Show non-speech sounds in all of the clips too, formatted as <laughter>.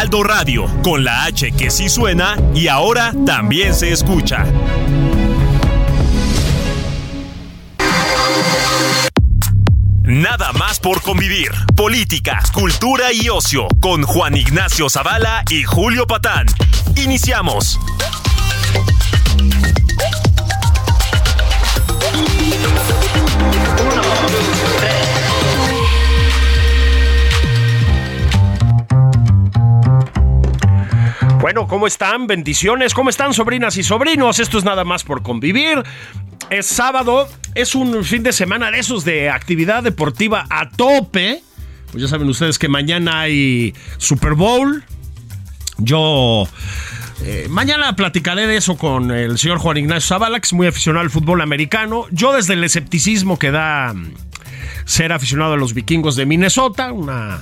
Heraldo Radio, con la H que sí suena y ahora también se escucha. Nada más por convivir. Política, cultura y ocio con Juan Ignacio Zavala y Julio Patán. Iniciamos. Bueno, ¿cómo están? Bendiciones. ¿Cómo están, sobrinas y sobrinos? Esto es nada más por convivir. Es sábado, es un fin de semana de esos de actividad deportiva a tope. Pues ya saben ustedes que mañana hay Super Bowl. Yo eh, mañana platicaré de eso con el señor Juan Ignacio Zavala, que es muy aficionado al fútbol americano. Yo desde el escepticismo que da mm, ser aficionado a los vikingos de Minnesota, una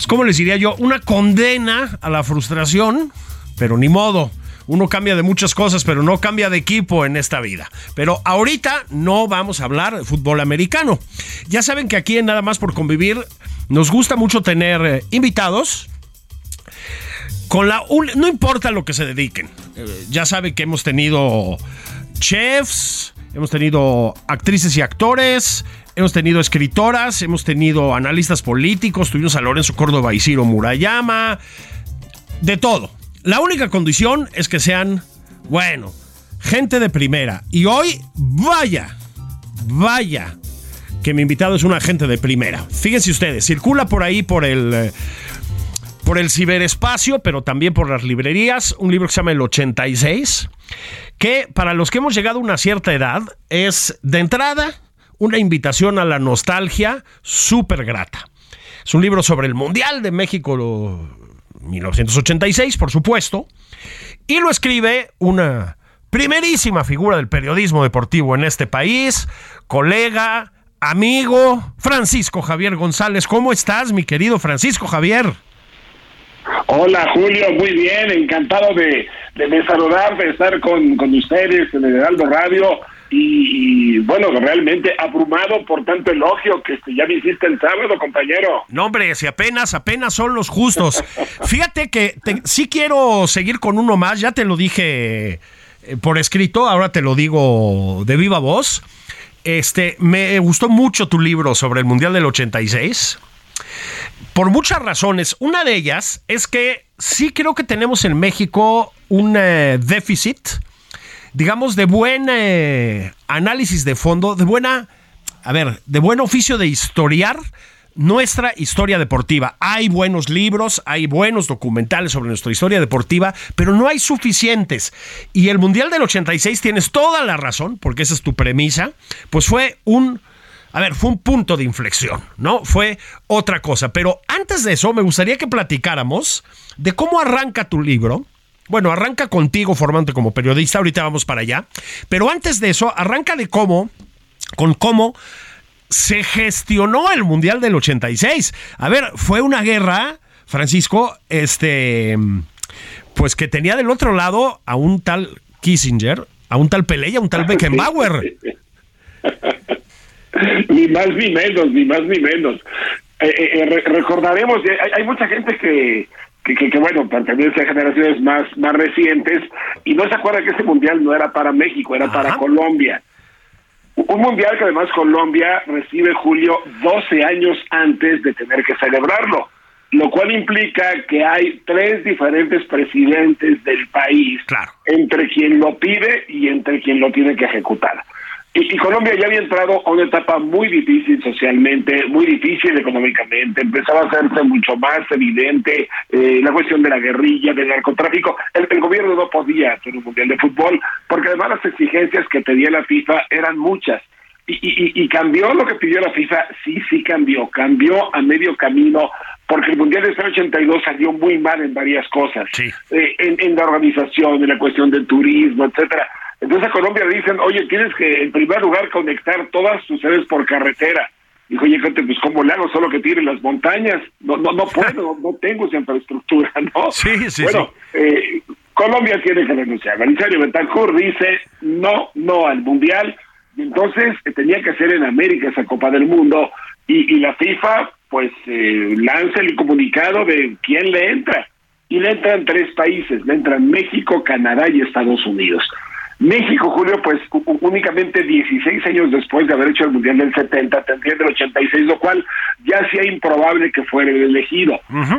pues, ¿cómo les diría yo? Una condena a la frustración, pero ni modo. Uno cambia de muchas cosas, pero no cambia de equipo en esta vida. Pero ahorita no vamos a hablar de fútbol americano. Ya saben que aquí en Nada más por convivir nos gusta mucho tener eh, invitados. Con la no importa lo que se dediquen. Eh, ya saben que hemos tenido chefs, hemos tenido actrices y actores, Hemos tenido escritoras, hemos tenido analistas políticos, tuvimos a Lorenzo Córdoba y Ciro Murayama, de todo. La única condición es que sean, bueno, gente de primera. Y hoy, vaya, vaya, que mi invitado es un agente de primera. Fíjense ustedes, circula por ahí por el... Eh, por el ciberespacio, pero también por las librerías, un libro que se llama El 86, que para los que hemos llegado a una cierta edad es de entrada una invitación a la nostalgia súper grata. Es un libro sobre el Mundial de México 1986, por supuesto, y lo escribe una primerísima figura del periodismo deportivo en este país, colega, amigo, Francisco Javier González. ¿Cómo estás, mi querido Francisco Javier? Hola Julio, muy bien, encantado de, de, saludar, de estar con, con ustedes en el Heraldo Radio y, bueno, realmente abrumado por tanto elogio que este, ya me hiciste el sábado, compañero. No, hombre, si apenas, apenas son los justos. <laughs> Fíjate que sí quiero seguir con uno más, ya te lo dije eh, por escrito, ahora te lo digo de viva voz. Este, me gustó mucho tu libro sobre el Mundial del 86. Por muchas razones. Una de ellas es que sí creo que tenemos en México un eh, déficit digamos, de buen eh, análisis de fondo, de buena, a ver, de buen oficio de historiar nuestra historia deportiva. Hay buenos libros, hay buenos documentales sobre nuestra historia deportiva, pero no hay suficientes. Y el Mundial del 86, tienes toda la razón, porque esa es tu premisa, pues fue un... A ver, fue un punto de inflexión, ¿no? Fue otra cosa. Pero antes de eso, me gustaría que platicáramos de cómo arranca tu libro, bueno, arranca contigo formándote como periodista, ahorita vamos para allá. Pero antes de eso, arranca de cómo, con cómo se gestionó el Mundial del 86. A ver, fue una guerra, Francisco, este, pues que tenía del otro lado a un tal Kissinger, a un tal Pelé y a un tal <laughs> Beckenbauer. ni más ni menos, ni más ni menos. Eh, eh, eh, recordaremos, hay, mucha gente que, que, que, bueno, pertenece a generaciones más, más recientes y no se acuerda que ese mundial no era para México, era para Colombia. Un mundial que además Colombia recibe Julio 12 años antes de tener que celebrarlo, lo cual implica que hay tres diferentes presidentes del país, entre quien lo pide y entre quien lo tiene que ejecutar. Y, Colombia ya había entrado a una etapa muy difícil socialmente, muy difícil económicamente, empezaba a hacerse mucho más evidente eh, la cuestión de la guerrilla, del narcotráfico. El, el, gobierno no podía hacer un mundial de fútbol porque además las exigencias que pedía la FIFA eran muchas. Y, cambió lo que pidió la FIFA, sí, sí cambió, cambió a medio camino, porque el Mundial de 82 salió muy mal en varias cosas, eh, en, la organización, en la cuestión del turismo, etcétera. Entonces a Colombia le dicen, oye, tienes que en primer lugar conectar todas tus sedes por carretera. Dijo, oye, gente, pues ¿cómo le hago? Solo que tire las montañas. No, no, no puedo, <laughs> no tengo esa infraestructura, ¿no? Sí, sí, bueno, Eh, Colombia tiene que renunciar. Belisario Betancourt dice no, no al Mundial. Y entonces eh, tenía que hacer en América esa Copa del Mundo. Y, la FIFA, pues, eh, lanza el comunicado de quién le entra. Y le entran tres países. Le entran México, Canadá y Estados Unidos. México, Julio, pues únicamente 16 años después de haber hecho el Mundial del 70, tendría el 86, lo cual ya hacía improbable que fuera el elegido.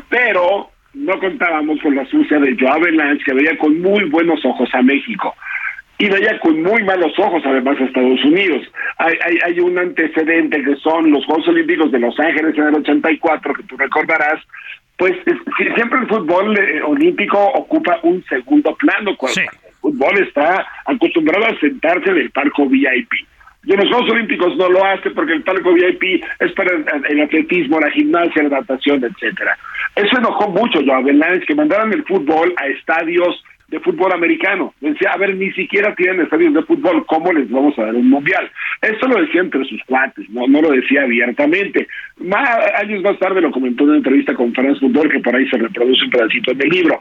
Pero no contábamos con la sucia de Joao Belange, que veía con muy buenos ojos a México y veía con muy malos ojos además a Estados Unidos. Hay, hay, hay, un antecedente que son los Juegos Olímpicos de Los Ángeles en el 84, que tú recordarás, pues siempre el fútbol eh, olímpico ocupa un segundo plano, cuando fútbol está acostumbrado a sentarse en el palco VIP. Y en los Juegos Olímpicos no lo hace porque el palco VIP es para el, atletismo, la gimnasia, la natación, etcétera. Eso enojó mucho a Belández, que mandaran el fútbol a estadios de fútbol americano. Decía, a ver, ni siquiera tienen estadios de fútbol, ¿cómo les vamos a dar un mundial? Esto lo decía entre sus cuates, no, no lo decía abiertamente. Más, años más tarde lo comentó en una entrevista con France Fútbol, que por ahí se reproduce un pedacito en el libro.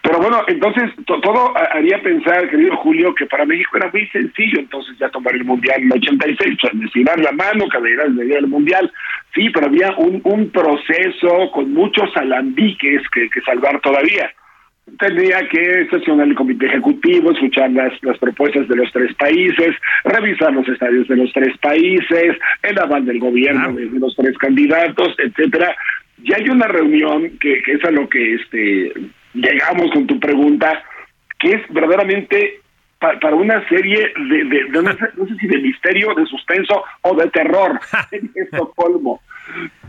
Pero bueno, entonces todo haría pensar, querido Julio, que para México era muy sencillo entonces ya tomar el mundial en el 86, dar la mano, caballeras de el mundial. Sí, pero había un, un proceso con muchos alambiques que, que salvar todavía tendría que sesionar el comité ejecutivo, escuchar las, las propuestas de los tres países, revisar los estadios de los tres países, el aval del gobierno de, los tres candidatos, etcétera. Ya hay una reunión que, que es a lo que este llegamos con tu pregunta, que es verdaderamente para una serie de, de, no, sé, si de misterio, de suspenso o de terror. <laughs> En Estocolmo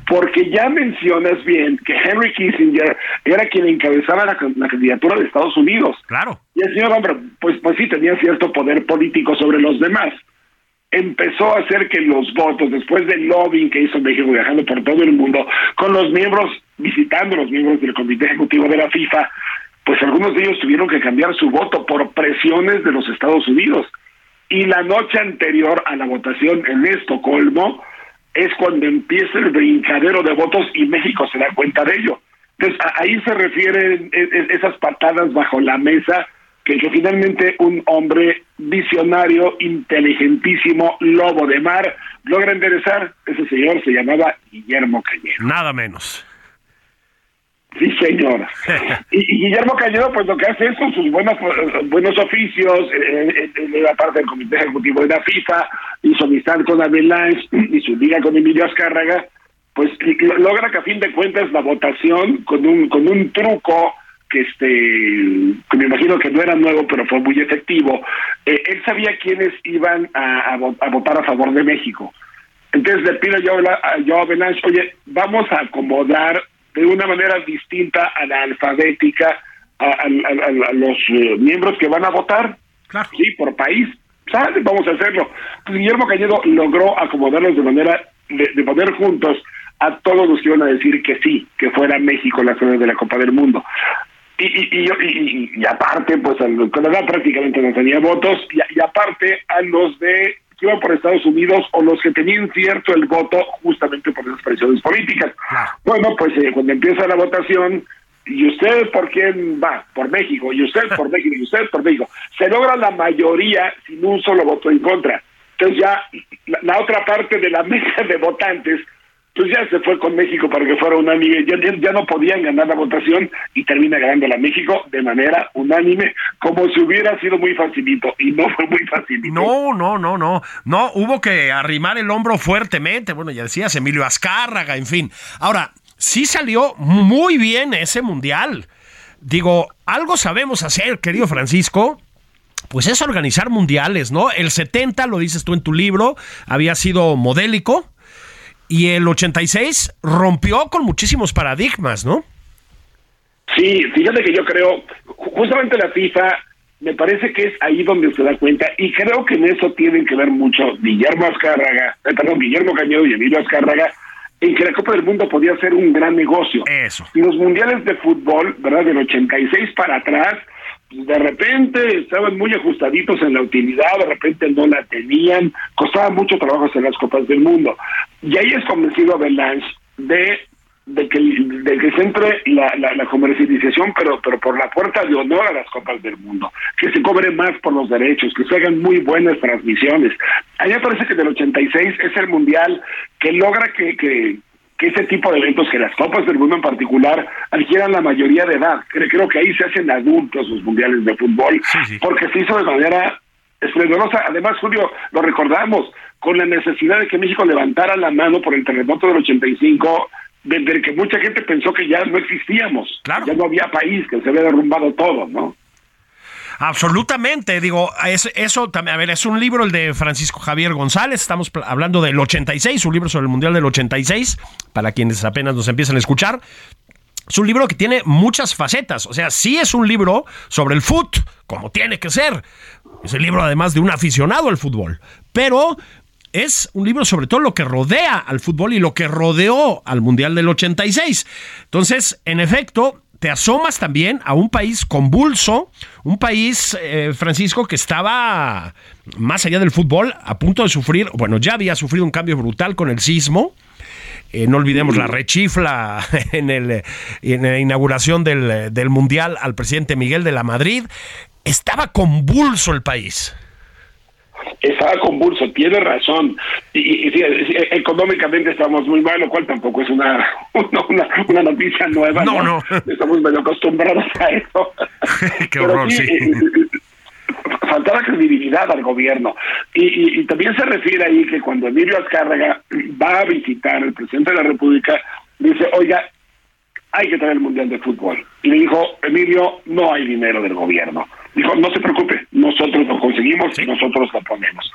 porque ya mencionas bien que Henry Kissinger era quien encabezaba la, candidatura de Estados Unidos. Claro. Y el señor hombre, pues, pues sí tenía cierto poder político sobre los demás. Empezó a hacer que los votos, después del lobbying que hizo México viajando por todo el mundo, con los miembros, visitando los miembros del Comité Ejecutivo de la FIFA, pues algunos de ellos tuvieron que cambiar su voto por presiones de los Estados Unidos. Y la noche anterior a la votación en Estocolmo, es cuando empieza el brincadero de votos y México se da cuenta de ello. Entonces, ahí se refieren e, e, esas patadas bajo la mesa que, que finalmente un hombre visionario, inteligentísimo, lobo de mar, logra enderezar. Ese señor se llamaba Guillermo Cañero. Nada menos. Sí, señor. <laughs> y, Guillermo Cañedo, pues lo que hace es con sus buenos, buenos oficios, en, la parte del Comité Ejecutivo de la FIFA, y su amistad con Avalanche y su liga con Emilio Azcárraga, pues logra que a fin de cuentas la votación con un, con un truco que este que me imagino que no era nuevo pero fue muy efectivo eh, él sabía quiénes iban a, a, votar a favor de México entonces le pido yo a Joe Avalanche oye vamos a acomodar de una manera distinta a la alfabética a, los eh, miembros que van a votar, sí, por país. ¿Sale? Vamos a hacerlo. Pues Guillermo Cañedo logró acomodarlos de manera de, poner juntos a todos los que iban a decir que sí, que fuera México la sede de la Copa del Mundo. Y, y, y, y, aparte, pues al Canadá prácticamente no tenía votos, y, aparte a los de que iban por Estados Unidos o los que tenían cierto el voto justamente por esas presiones políticas. Bueno, pues eh, cuando empieza la votación, ¿y usted por quién va? Por México, y usted por México, y usted por México. Se logra la mayoría sin un solo voto en contra. Entonces ya la otra parte de la <laughs> mesa de votantes pues ya se fue con México para que fuera unánime, ya, no podían ganar la votación y termina ganando la México de manera unánime, como si hubiera sido muy facilito, y no fue muy facilito. No, no, no, no, no, hubo que arrimar el hombro fuertemente, bueno, ya decías, Emilio Azcárraga, en fin. Ahora, sí salió muy bien ese mundial. Digo, algo sabemos hacer, querido Francisco, pues es organizar mundiales, ¿no? El 70, lo dices tú en tu libro, había sido modélico, y el 86 rompió con muchísimos paradigmas, ¿no? Sí, fíjate que yo creo, justamente la FIFA me parece que es ahí donde se da cuenta y creo que en eso tienen que ver mucho Guillermo Azcárraga, eh, perdón, Guillermo Cañedo y Emilio Azcárraga, en que la Copa del Mundo podía ser un gran negocio. Eso. Y los mundiales de fútbol, ¿verdad? Del 86 para atrás, de repente estaban muy ajustaditos en la utilidad, de repente no la tenían, costaba mucho trabajo hacer las Copas del Mundo. Y ahí es convencido a Belange de de que, de que se entre la, la, comercialización, pero, pero por la puerta de honor a las Copas del Mundo, que se cobre más por los derechos, que se hagan muy buenas transmisiones. A parece que del 86 es el Mundial que logra que, que ese tipo de eventos, que las Copas del Mundo en particular, adquieran la mayoría de edad. Creo, que ahí se hacen adultos los Mundiales de Fútbol, porque se hizo de manera esplendorosa. Además, Julio, lo recordamos, con la necesidad de que México levantara la mano por el terremoto del 85 desde que mucha gente pensó que ya no existíamos, ya no había país, que se había derrumbado todo, ¿no? Absolutamente, digo, es, eso también, a ver, es un libro el de Francisco Javier González, estamos hablando del 86, un libro sobre el Mundial del 86, para quienes apenas nos empiezan a escuchar. Es un libro que tiene muchas facetas, o sea, sí es un libro sobre el fútbol, como tiene que ser. Es el libro además de un aficionado al fútbol, pero es un libro sobre todo lo que rodea al fútbol y lo que rodeó al Mundial del 86. Entonces, en efecto, te asomas también a un país convulso, un país, eh, Francisco, que estaba más allá del fútbol, a punto de sufrir, bueno, ya había sufrido un cambio brutal con el sismo. Eh, no olvidemos la rechifla <laughs> en, el, la inauguración del Mundial al presidente Miguel de la Madrid. Estaba convulso el país estaba convulso, tiene razón. Y, económicamente estamos muy mal, lo cual tampoco es una, <laughs> una, una noticia nueva. No, no, <laughs> Estamos medio acostumbrados a eso. <laughs> Qué horror, sí. Eh, faltaba credibilidad al gobierno. Y, y, también se refiere ahí que cuando Emilio Azcárraga va a visitar al presidente de la República, dice, oiga, hay que traer el Mundial de Fútbol. Y le dijo, Emilio, no hay dinero del gobierno. Dijo, no se preocupe, nosotros lo conseguimos y nosotros lo ponemos.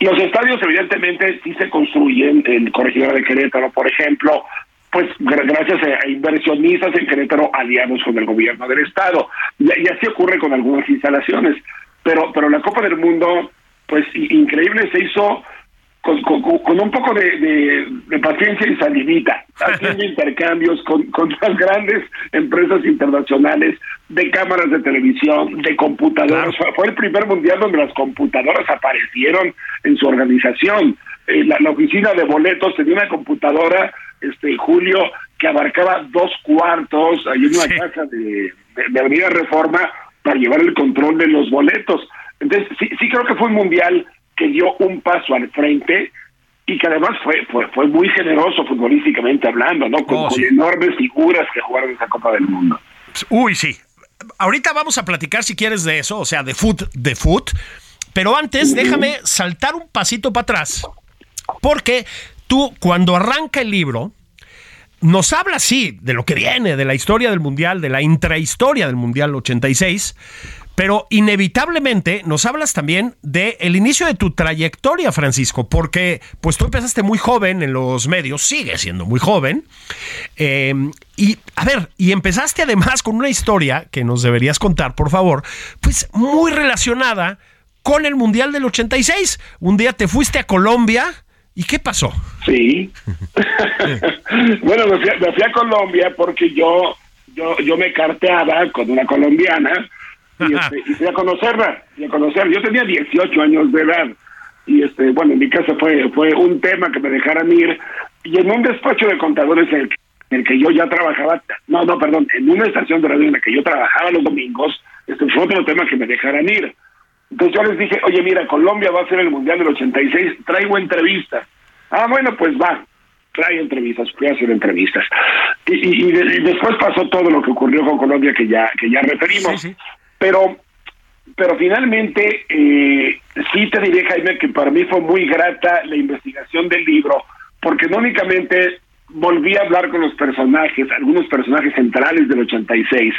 Los estadios, evidentemente, sí se construyen en Corregidora de Querétaro, por ejemplo, pues gracias a inversionistas en Querétaro aliados con el gobierno del Estado. Y, así ocurre con algunas instalaciones. Pero, pero la Copa del Mundo, pues increíble, se hizo con, un poco de, paciencia y salivita, haciendo <laughs> intercambios con, con las grandes empresas internacionales de cámaras de televisión, de computadoras. Fue el primer mundial donde las computadoras aparecieron en su organización. Eh, la, oficina de boletos tenía una computadora, este Julio, que abarcaba dos cuartos en una casa de, de, Avenida Reforma para llevar el control de los boletos. Entonces, sí, sí creo que fue un mundial que dio un paso al frente y que además fue fue, fue muy generoso futbolísticamente hablando, ¿no? Con, oh, enormes figuras que jugaron esa Copa del Mundo. Uy, sí. Ahorita vamos a platicar si quieres de eso, o sea, de foot, de foot. Pero antes, déjame saltar un pasito para atrás. Porque tú, cuando arranca el libro, nos habla, sí, de lo que viene, de la historia del Mundial, de la intrahistoria del Mundial 86, pero inevitablemente nos hablas también de el inicio de tu trayectoria, Francisco, porque pues tú empezaste muy joven en los medios, sigues siendo muy joven. Em, y a ver, y empezaste además con una historia que nos deberías contar, por favor, pues muy relacionada con el Mundial del 86. Un día te fuiste a Colombia. ¿Y qué pasó? Sí. <laughs> bueno, me fui, a Colombia porque yo, yo, yo me carteaba con una colombiana y, este, fui a conocerla, y a conocerla. Yo tenía 18 años de edad y este bueno, en mi casa fue fue un tema que me dejaran ir y en un despacho de contadores en el, que yo ya trabajaba, no, no, perdón, en una estación de radio en la que yo trabajaba los domingos, este fue otro tema que me dejaran ir. Entonces yo les dije, oye, mira, Colombia va a ser el Mundial del 86, traigo entrevistas. Ah, bueno, pues va, trae entrevistas, fui a hacer entrevistas. Y, después pasó todo lo que ocurrió con Colombia que ya que ya referimos. Sí, sí. Pero, pero finalmente, eh, sí te diré, Jaime, que para mí fue muy grata la investigación del libro, porque no únicamente volví a hablar con los personajes, algunos personajes centrales del 86,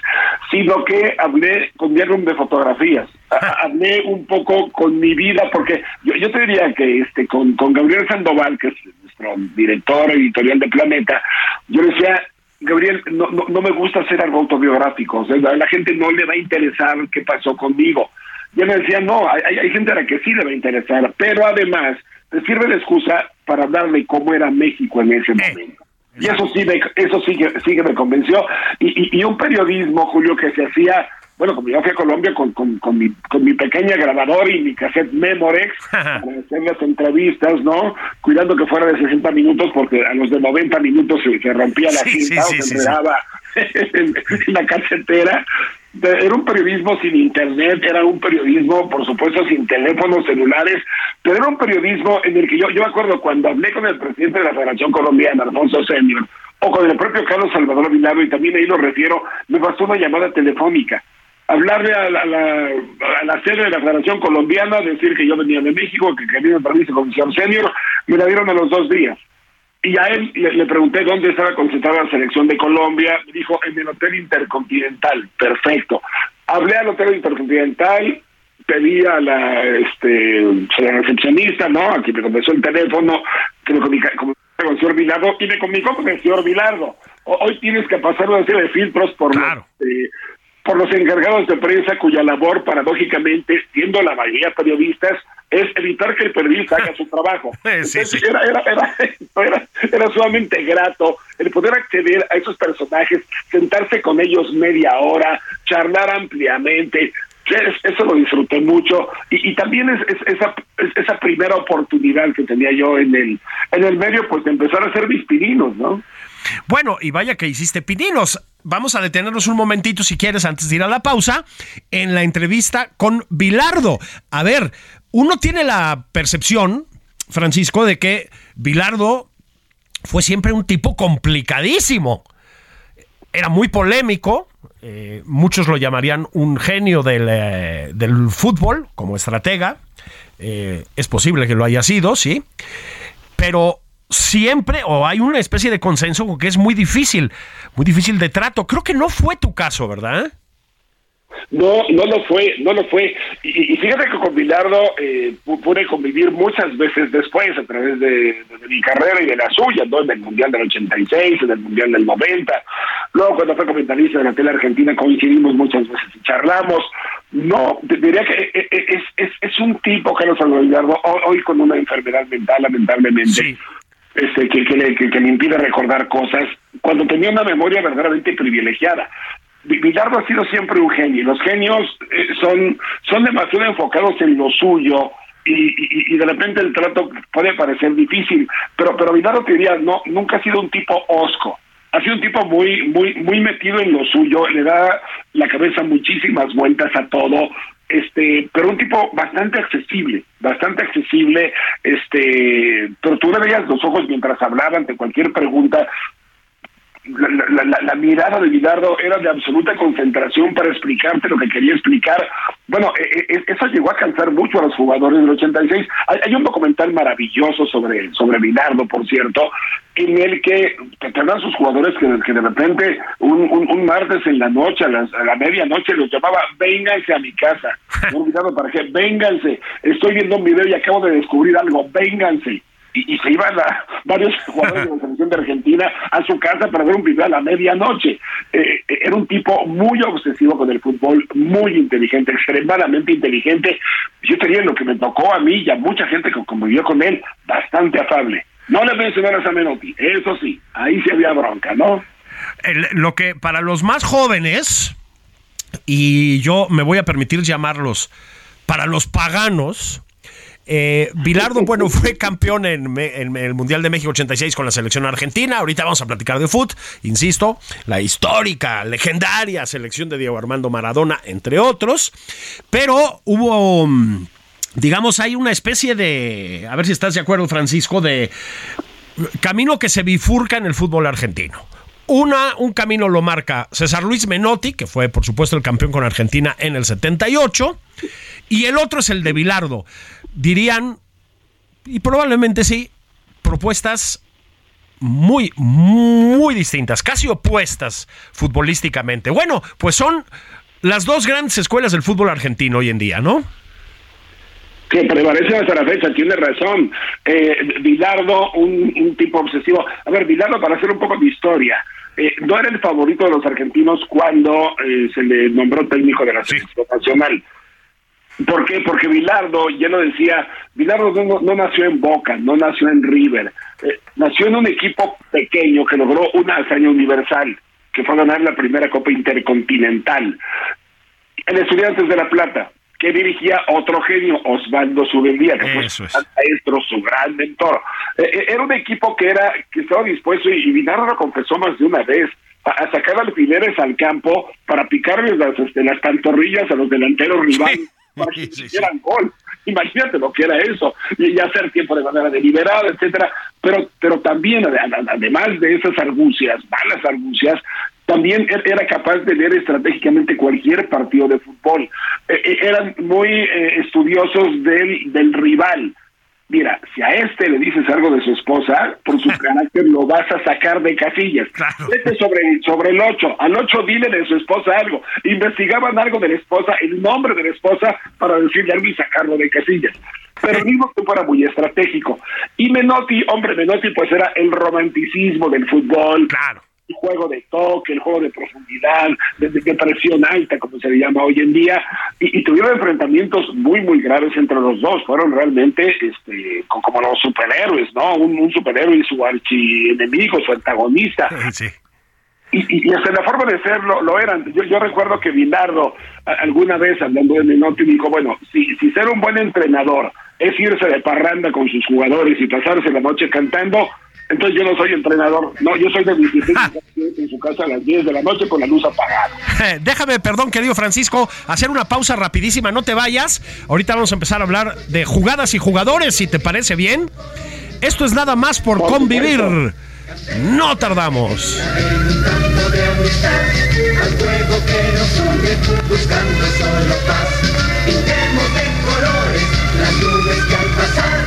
sino que hablé con mi álbum de fotografías, <laughs> hablé un poco con mi vida, porque yo, yo te diría que este con, con Gabriel Sandoval, que es nuestro director editorial de Planeta, yo decía, Gabriel, no, no, me gusta hacer algo autobiográfico. a la gente no le va a interesar qué pasó conmigo. Yo me decía, no, hay, hay gente a la que sí le va a interesar, pero además te sirve de excusa para hablar de cómo era México en ese eh, momento. Y eso sí, me, eso sí, sí que me convenció. Y, y, un periodismo, Julio, que se hacía bueno, como yo fui a Colombia con, con, con, mi, con mi pequeña grabador y mi cassette Memorex <laughs> para hacer las entrevistas, ¿no? Cuidando que fuera de 60 minutos porque a los de 90 minutos se, rompía la cinta o se enredaba <laughs> en, la casetera. Era un periodismo sin internet, era un periodismo, por supuesto, sin teléfonos celulares, pero era un periodismo en el que yo, yo me acuerdo cuando hablé con el presidente de la Federación Colombiana, Alfonso Senior, o con el propio Carlos Salvador Vilaro, y también ahí lo refiero, me bastó una llamada telefónica hablarle a la, a la, sede de la Federación Colombiana, decir que yo venía de México, que quería permiso con señor senior, me la dieron a los dos días. Y a él le, pregunté dónde estaba concentrada la selección de Colombia, me dijo en el Hotel Intercontinental, perfecto. Hablé al Hotel Intercontinental, pedí a la, este, la recepcionista, ¿no? Aquí me contestó el teléfono, que me comunicó con el señor Vilardo, y me comunicó con el señor Vilardo. Hoy tienes que pasar una serie de filtros por claro. Eh, por los encargados de prensa cuya labor, paradójicamente, siendo la mayoría periodistas, es evitar que el periodista haga su trabajo. <laughs> Era, era, <laughs> era, era, sumamente grato el poder acceder a esos personajes, sentarse con ellos media hora, charlar ampliamente. Eso lo disfruté mucho y, también es, esa, esa primera oportunidad que tenía yo en el en el medio pues de empezar a hacer mis pininos, ¿no? Bueno, y vaya que hiciste pininos vamos a detenernos un momentito, si quieres, antes de ir a la pausa, en la entrevista con Bilardo. A ver, uno tiene la percepción, Francisco, de que Bilardo fue siempre un tipo complicadísimo. Era muy polémico, eh, muchos lo llamarían un genio del, eh, fútbol como estratega. Eh, es posible que lo haya sido, sí. Pero siempre o hay una especie de consenso que es muy difícil, muy difícil de trato. Creo que no fue tu caso, ¿verdad? No, no lo fue, no lo fue. Y, fíjate que con Bilardo eh, pude convivir muchas veces después a través de, mi carrera y de la suya, ¿no? En el Mundial del 86, en el Mundial del 90. Luego cuando fue comentarista de la tele argentina coincidimos muchas veces y charlamos. No, diría que e, e, es, es, es un tipo, Carlos Alberto Bilardo, hoy, con una enfermedad mental, lamentablemente. Sí este, que, que, le, que, le impide recordar cosas, cuando tenía una memoria verdaderamente privilegiada. Bilardo ha sido siempre un genio. Los genios eh, son, son demasiado enfocados en lo suyo y, de repente el trato puede parecer difícil. Pero, pero Bilardo te diría, no, nunca ha sido un tipo osco. Ha sido un tipo muy, muy, muy metido en lo suyo, le da la cabeza muchísimas vueltas a todo, este, pero un tipo bastante accesible, bastante accesible, este, pero tú le veías los ojos mientras hablaba ante cualquier pregunta, la, mirada de Vidardo era de absoluta concentración para explicarte lo que quería explicar. Bueno, e, e, e, eso llegó a cansar mucho a los jugadores del 86. Hay, un documental maravilloso sobre, sobre por cierto, en el que te dan sus jugadores que, de repente un, un, martes en la noche, a, la medianoche, los llamaba, vénganse a mi casa. <laughs> No para qué, vénganse. Estoy viendo un video y acabo de descubrir algo, vénganse y, se iban a, varios <laughs> jugadores de la selección de Argentina a su casa para ver un video a la medianoche. Eh, era un tipo muy obsesivo con el fútbol, muy inteligente, extremadamente inteligente. Yo tenía lo que me tocó a mí y a mucha gente que convivió con él, bastante afable. No le mencionaras a Menotti, eso sí, ahí sí había bronca, ¿no? lo que para los más jóvenes, y yo me voy a permitir llamarlos, para los paganos, eh, Bilardo, bueno, <laughs> fue campeón en, el Mundial de México 86 con la selección argentina. Ahorita vamos a platicar de fútbol, insisto, la histórica, legendaria selección de Diego Armando Maradona, entre otros. Pero hubo, mm, digamos, hay una especie de, a ver si estás de acuerdo, Francisco, de camino que se bifurca en el fútbol argentino. Una, un camino lo marca César Luis Menotti, que fue por supuesto el campeón con Argentina en el 78, y el otro es el de Bilardo dirían, y probablemente sí, propuestas muy, muy distintas, casi opuestas futbolísticamente. Bueno, pues son las dos grandes escuelas del fútbol argentino hoy en día, ¿no? Que prevalece hasta la fecha, tiene razón. Eh, Bilardo, un, tipo obsesivo. A ver, Bilardo, para hacer un poco de historia, eh, no era el favorito de los argentinos cuando eh, se le nombró técnico de la selección nacional. ¿Por qué? Porque Bilardo, ya lo decía, Bilardo no, nació en Boca, no nació en River, eh, nació en un equipo pequeño que logró una hazaña universal, que fue ganar la primera Copa Intercontinental. El Estudiantes de La Plata, que dirigía otro genio, Osvaldo Subendía, que fue su maestro, su gran mentor. Eh, eh, era un equipo que era que estaba dispuesto, y, Bilardo lo confesó más de una vez, a, sacar alfileres al campo para picarles las, este, las pantorrillas a los delanteros rivales <laughs> para que hicieran gol. Imagínate lo que era eso, y hacer tiempo de manera deliberada, etcétera. Pero, pero también, además de esas argucias, malas argucias, también era capaz de ver estratégicamente cualquier partido de fútbol. E, e, eran muy eh, estudiosos del, del rival. Mira, si a este le dices algo de su esposa, por su <laughs> carácter lo vas a sacar de casillas. Vete sobre, sobre el 8. Al 8 dile de su esposa algo. Investigaban algo de la esposa, el nombre de la esposa, para decirle algo y sacarlo de casillas. Pero mismo que fuera muy estratégico. Y Menotti, hombre, Menotti pues era el romanticismo del fútbol. Claro el juego de toque, el juego de profundidad, de, presión alta, como se le llama hoy en día, y, tuvieron enfrentamientos muy, muy graves entre los dos. Fueron realmente este, como los superhéroes, ¿no? Un, superhéroe y su archienemigo, su antagonista. Y, y, hasta la forma de ser lo, eran. Yo, yo recuerdo que Bilardo, alguna vez hablando de Menotti, dijo, bueno, si, si ser un buen entrenador es irse de parranda con sus jugadores y pasarse la noche cantando, entonces yo no soy entrenador, no, yo soy de disciplina en su casa a las 10 de la noche con la luz apagada. Déjame, perdón, querido Francisco, hacer una pausa rapidísima, no te vayas. Ahorita vamos a empezar a hablar de jugadas y jugadores, si te parece bien. Esto es nada más por, convivir. No tardamos. buscando solo paz. de colores, las nubes que al pasar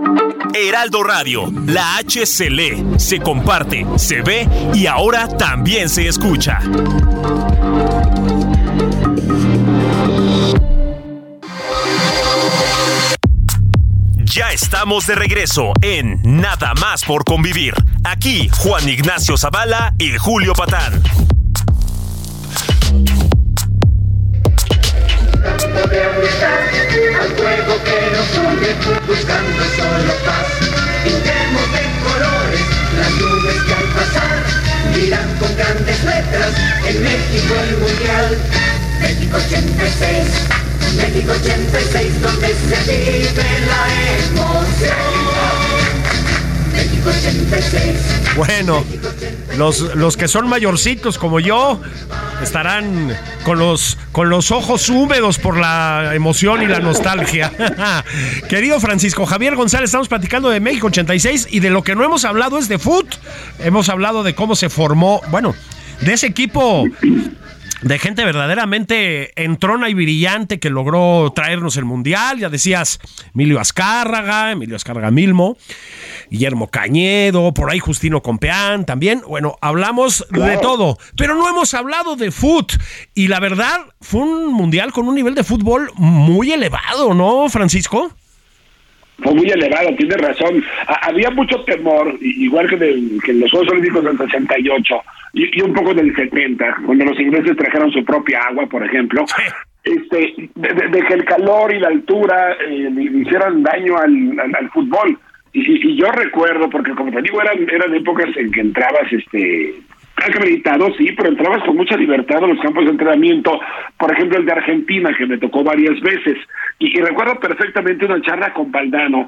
Heraldo Radio, la H se lee, se comparte, se ve y ahora también se escucha. Ya estamos de regreso en Nada más por convivir. Aquí Juan Ignacio Zavala y Julio Patán. Al fuego que nos une, buscando solo paz. Pintemos de colores las nubes que al pasar miran con grandes letras en México el Mundial. México 86, México 86, donde se vive la emoción. México 86. Bueno, los, los que son mayorcitos como yo estarán con los, con los ojos húmedos por la emoción y la nostalgia. <laughs> Querido Francisco Javier González, estamos platicando de México 86 y de lo que no hemos hablado es de foot. Hemos hablado de cómo se formó, bueno, de ese equipo de gente verdaderamente entrona y brillante que logró traernos el mundial. Ya decías, Emilio Azcárraga, Emilio Azcárraga Milmo, Guillermo Cañedo, por ahí Justino Compeán también. Bueno, hablamos de todo, pero no hemos hablado de fútbol. Y la verdad, fue un mundial con un nivel de fútbol muy elevado, ¿no, Francisco? Fue muy elevado, tiene razón. había mucho temor, igual que, en los Juegos Olímpicos del 68 y, y un poco del 70, cuando los ingleses trajeron su propia agua, por ejemplo. Este, de, que el calor y la altura eh, hicieran daño al, al fútbol y, yo recuerdo, porque como te digo, eran, eran épocas en que entrabas, este, acreditado, sí, pero entrabas con mucha libertad a los campos de entrenamiento, por ejemplo el de Argentina, que me tocó varias veces, y, y recuerdo perfectamente una charla con Valdano.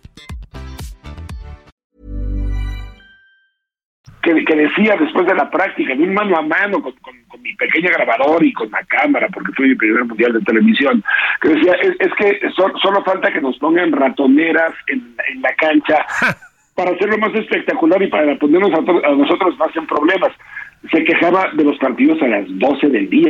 que, que decía después de la práctica, de un mano a mano con, con, con mi pequeña grabador y con la cámara, porque fui mi primer mundial de televisión, que decía, es, es que so- solo falta que nos pongan ratoneras en, en la cancha <laughs> para hacerlo más espectacular y para ponernos a, to- a nosotros más en problemas. Se quejaba de los partidos a las 12 del día.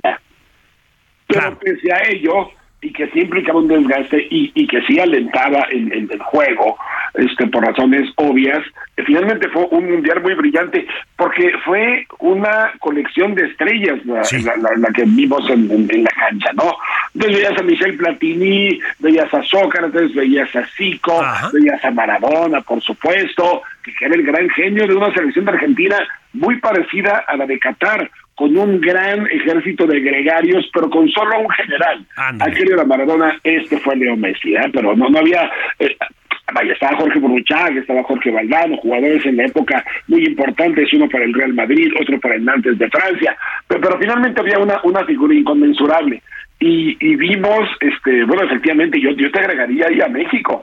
Pero Claro. pese a ello, y que sí implicaba un desgaste y, y que sí alentaba en, en el juego, este por razones obvias, eh, finalmente fue un mundial muy brillante, porque fue una colección de estrellas la, Sí. la- la- la que vimos en, en- en la cancha, ¿no? Entonces veías a Michel Platini, veías a Sócrates, veías a Zico, Ajá. veías a Maradona, por supuesto, que era el gran genio de una selección de Argentina muy parecida a la de Qatar, con un gran ejército de gregarios, pero con solo un general. Ándale. Aquel era Maradona, este fue Leo Messi, ¿eh? pero no, no había... eh, Vaya, estaba Jorge Burruchaga, estaba Jorge Valdano, jugadores en la época muy importantes, uno para el Real Madrid, otro para el Nantes de Francia, pero, pero finalmente había una, una figura inconmensurable. Y, y vimos, este bueno, efectivamente, yo, yo te agregaría ahí a México.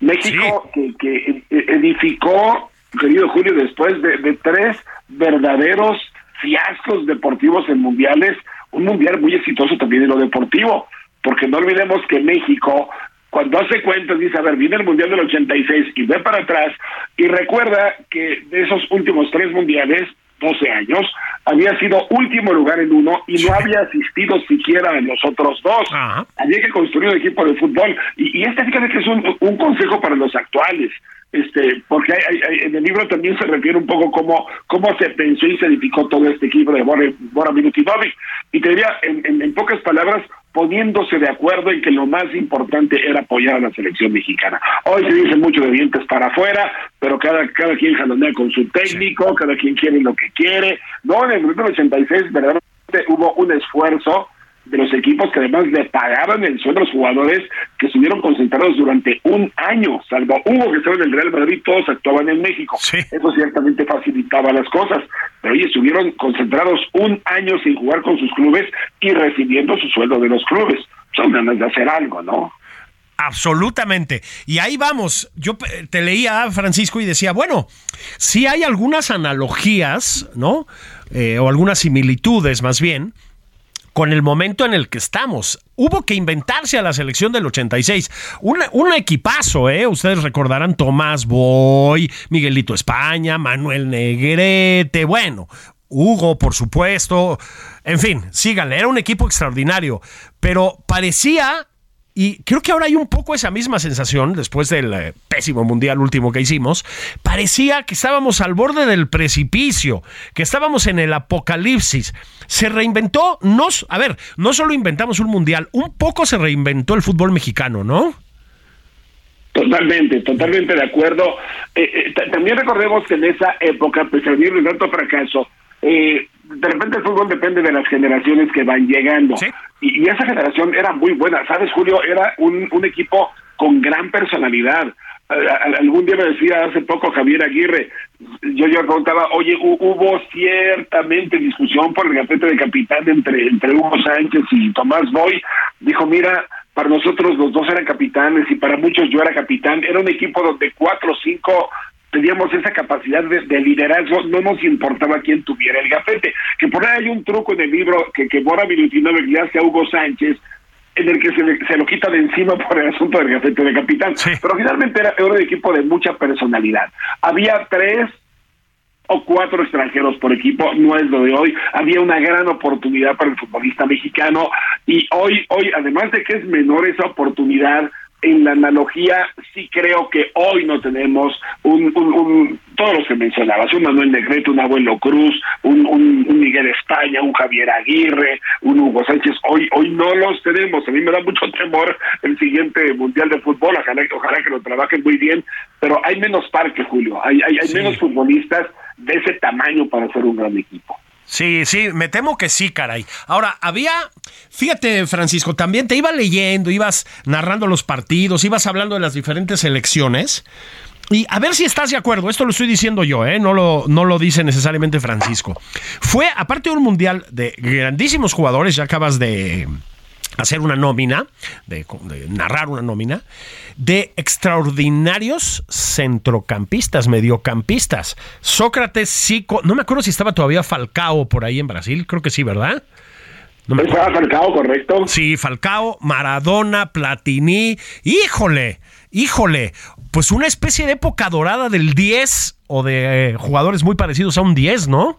México que, que edificó, querido Julio, después de, de tres verdaderos fiascos deportivos en mundiales, un mundial muy exitoso también en lo deportivo, porque no olvidemos que México, cuando hace cuentas, dice, a ver, viene el mundial del 86 y ve para atrás, y recuerda que de esos últimos tres mundiales, 12 años, había sido último lugar en uno y no había asistido siquiera en los otros dos. Ajá. Había que construir un equipo de fútbol. Y, y este fíjate que es un, un consejo para los actuales. Este, porque hay, en el libro también se refiere un poco cómo, cómo se pensó y se edificó todo este equipo de Bora, Bora Milutinovic. Y te diría, en, en- en pocas palabras, poniéndose de acuerdo en que lo más importante era apoyar a la selección mexicana. Hoy se dice mucho de dientes para afuera, pero cada, cada quien jalonea con su técnico, cada quien quiere lo que quiere. No, en el Mundial 86 verdaderamente hubo un esfuerzo de los equipos que además le pagaban el sueldo a los jugadores que estuvieron concentrados durante un año, salvo Hugo que estaba en el Real Madrid, todos actuaban en México. Sí. Eso ciertamente facilitaba las cosas, pero oye, estuvieron concentrados un año sin jugar con sus clubes y recibiendo su sueldo de los clubes. Son ganas de hacer algo, ¿no? Absolutamente. Y ahí vamos. Yo pe- te leía, Francisco, y decía, bueno, sí hay algunas analogías, ¿no? Eh, o algunas similitudes, más bien, con el momento en el que estamos. Hubo que inventarse a la selección del 86. Un, equipazo, ¿eh? Ustedes recordarán Tomás Boy, Miguelito España, Manuel Negrete, bueno, Hugo, por supuesto. En fin, síganle, era un equipo extraordinario. Pero parecía y creo que ahora hay un poco esa misma sensación después del eh, pésimo mundial último que hicimos. Parecía que estábamos al borde del precipicio, que estábamos en el apocalipsis. Se reinventó, nos, a ver, no solo inventamos un mundial, un poco se reinventó el fútbol mexicano, ¿no? Totalmente, totalmente de acuerdo. Eh, eh, ta- también recordemos que en esa época, pese a tanto fracaso, eh, de repente el fútbol depende de las generaciones que van llegando. Sí. Y, y esa generación era muy buena. ¿Sabes, Julio? Era un, un equipo con gran personalidad. A- a- algún día me decía hace poco Javier Aguirre, yo yo preguntaba, oye, hu- hubo ciertamente discusión por el gafete de capitán entre, entre Hugo Sánchez y Tomás Boy. Dijo, mira, para nosotros los dos eran capitanes y para muchos yo era capitán. Era un equipo donde cuatro o cinco teníamos esa capacidad de, de liderazgo, no nos importaba quién tuviera el gafete. Que por ahí hay un truco en el libro que, que Bora Milutinovic le hace a Hugo Sánchez, en el que se, le- se lo quita de encima <laughs> por el asunto del gafete de capitán. Sí. Pero finalmente era, era un equipo de mucha personalidad. Había tres o cuatro extranjeros por equipo, no es lo de hoy. Había una gran oportunidad para el futbolista mexicano y hoy, hoy, además de que es menor esa oportunidad, en la analogía sí creo que hoy no tenemos un, un, un todos los que mencionabas, un Manuel Negrete, un Abuelo Cruz, un, un, un Miguel España, un Javier Aguirre, un Hugo Sánchez, hoy, hoy no los tenemos. A mí me da mucho temor el siguiente Mundial de Fútbol, ojalá, ojalá que lo trabajen muy bien, pero hay menos parque, Julio, hay, hay, hay Sí. menos futbolistas de ese tamaño para ser un gran equipo. Sí, sí, me temo que sí, caray. Ahora, había, fíjate, Francisco, también te iba leyendo, ibas narrando los partidos, ibas hablando de las diferentes elecciones. Y a ver si estás de acuerdo, esto lo estoy diciendo yo, ¿eh? no, lo, no lo dice necesariamente Francisco. Fue, aparte de un mundial de grandísimos jugadores, ya acabas de, hacer una nómina, de, narrar una nómina, de extraordinarios centrocampistas, mediocampistas. Sócrates, Zico, no me acuerdo si estaba todavía Falcao por ahí en Brasil, creo que sí, ¿verdad? No estaba Falcao, correcto. Sí, Falcao, Maradona, Platini, híjole, híjole, pues una especie de época dorada del 10 o de eh, jugadores muy parecidos a un 10, ¿no?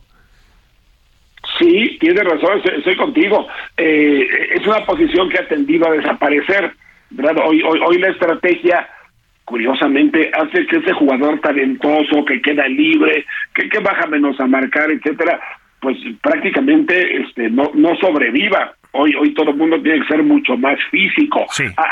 Sí, tienes razón, estoy, contigo. Eh, es una posición que ha tendido a desaparecer. ¿verdad? Hoy, hoy, hoy la estrategia, curiosamente, hace que ese jugador talentoso, que queda libre, que, que baja menos a marcar, etcétera, pues prácticamente este no no sobreviva. Hoy hoy todo el mundo tiene que ser mucho más físico.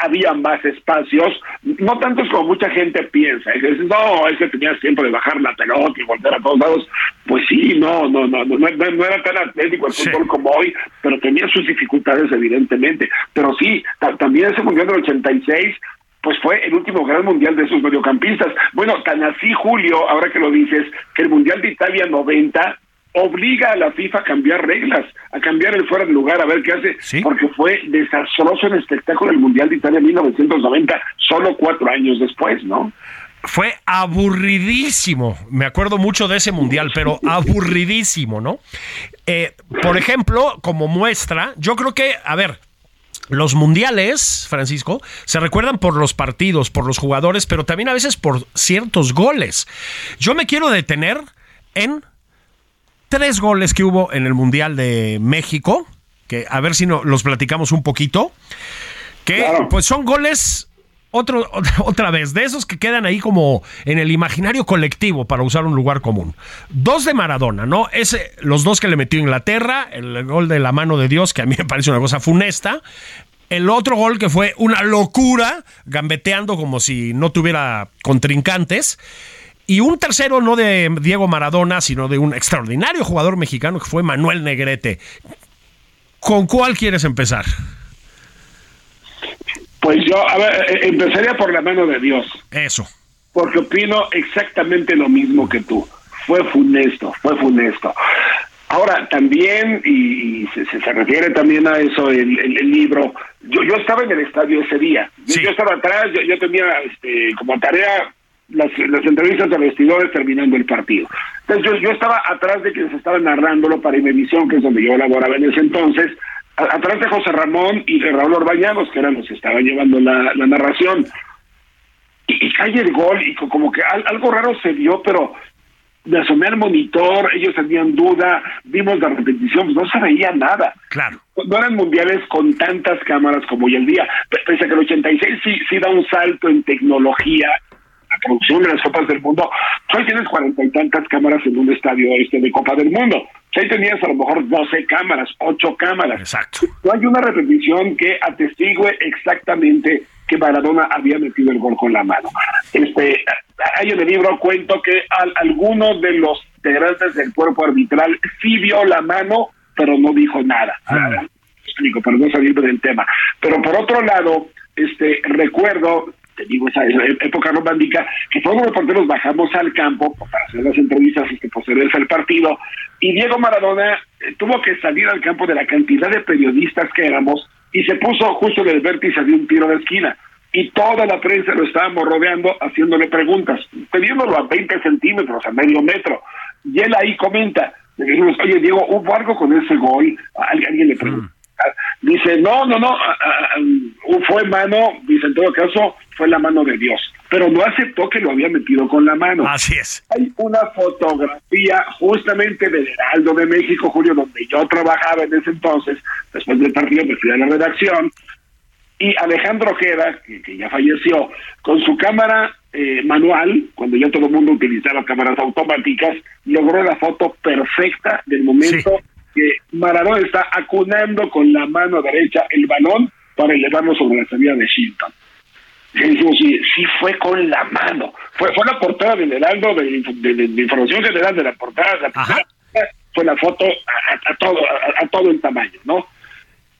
Había más espacios, no tantos como mucha gente piensa. Es decir, no, ese tenía tiempo de bajar la pelota y volver a todos lados. Pues sí, no, no, no, no, no, era tan atlético el fútbol como hoy, pero tenía sus dificultades evidentemente. Pero sí, también ese mundial del 86 pues fue el último gran mundial de esos mediocampistas. Bueno, tan así, Julio, ahora que lo dices, que el Mundial de Italia 90 obliga a la FIFA a cambiar reglas, a cambiar el fuera de lugar, a ver qué hace, porque fue desastroso el espectáculo del Mundial de Italia en 1990, solo cuatro años después, ¿no? Fue aburridísimo, me acuerdo mucho de ese mundial, pero <laughs> aburridísimo, ¿no? Eh, por ejemplo, como muestra, yo creo que, a ver, los mundiales, Francisco, se recuerdan por los partidos, por los jugadores, pero también a veces por ciertos goles. Yo me quiero detener en tres goles que hubo en el Mundial de México, que a ver si no, los platicamos un poquito, que pues son goles otro, <laughs> otra vez, de esos que quedan ahí como en el imaginario colectivo para usar un lugar común. Dos de Maradona, ¿no? Ese, los dos que le metió Inglaterra, el gol de la mano de Dios, que a mí me <laughs> parece una cosa funesta. El otro gol que fue una locura, gambeteando como si no tuviera contrincantes. Y un tercero no de Diego Maradona, sino de un extraordinario jugador mexicano que fue Manuel Negrete. ¿Con cuál quieres empezar? Pues yo, a ver, eh, empezaría por la mano de Dios. Eso. Porque opino exactamente lo mismo que tú. Fue funesto, fue funesto. Ahora, también, y, se, se, refiere también a eso el, el, libro, yo, yo estaba en el estadio ese día. Yo, estaba atrás, yo, yo tenía este, como tarea las, las entrevistas de vestidores terminando el partido. Entonces yo, estaba atrás de quienes estaban narrándolo para Imevisión, que es donde yo laboraba en ese entonces, atrás de José Ramón y de Raúl Orbañanos, que eran los que estaban llevando la, narración. Y, cae el gol y como que algo raro se vio, pero me asomé al monitor, ellos tenían duda, vimos la repetición, pues no se veía nada. Claro. No eran mundiales con tantas cámaras como hoy en día. Pese a que el 86 sí, sí da un salto en tecnología, la producción de las Copas del Mundo, hoy tienes cuarenta y tantas cámaras en un estadio este de Copa del Mundo. Hoy tenías a lo mejor 12 cámaras, 8 cámaras. Exacto. No hay una repetición que atestigue exactamente que Maradona había metido el gol con la mano. Este, hay en el libro cuento que al, algunos de los integrantes del cuerpo arbitral sí vio la mano, pero no dijo nada. Ah, explico, para no salir del tema. Pero por otro lado, este recuerdo te digo, esa, época romántica, que todos los reporteros bajamos al campo para hacer las entrevistas este, posteriores al partido, y Diego Maradona eh, tuvo que salir al campo de la cantidad de periodistas que éramos, y se puso justo en el vértice de un tiro de esquina. Y toda la prensa lo estábamos rodeando, haciéndole preguntas, teniéndolo a 20 centímetros, a medio metro. Y él ahí comenta, oye Diego, ¿hubo algo con ese gol? Alguien le pregunta. Dice, no, no, no, fue mano, dice, en todo caso, fue la mano de Dios, pero no aceptó que lo había metido con la mano. Así es. Hay una fotografía justamente del Heraldo de México, Julio, donde yo trabajaba en ese entonces, después del partido me fui a la redacción, y Alejandro Ojeda, que, ya falleció, con su cámara eh, manual, cuando ya todo el mundo utilizaba cámaras automáticas, logró la foto perfecta del momento que Maradona está acunando con la mano derecha el balón para elevarlo sobre la salida de Shilton. Sí, sí fue con la mano. Fue, fue la portada del Heraldo, de, de, de, de información general de la portada. La primera fue la foto a, a- a todo, a, a todo el tamaño, ¿no?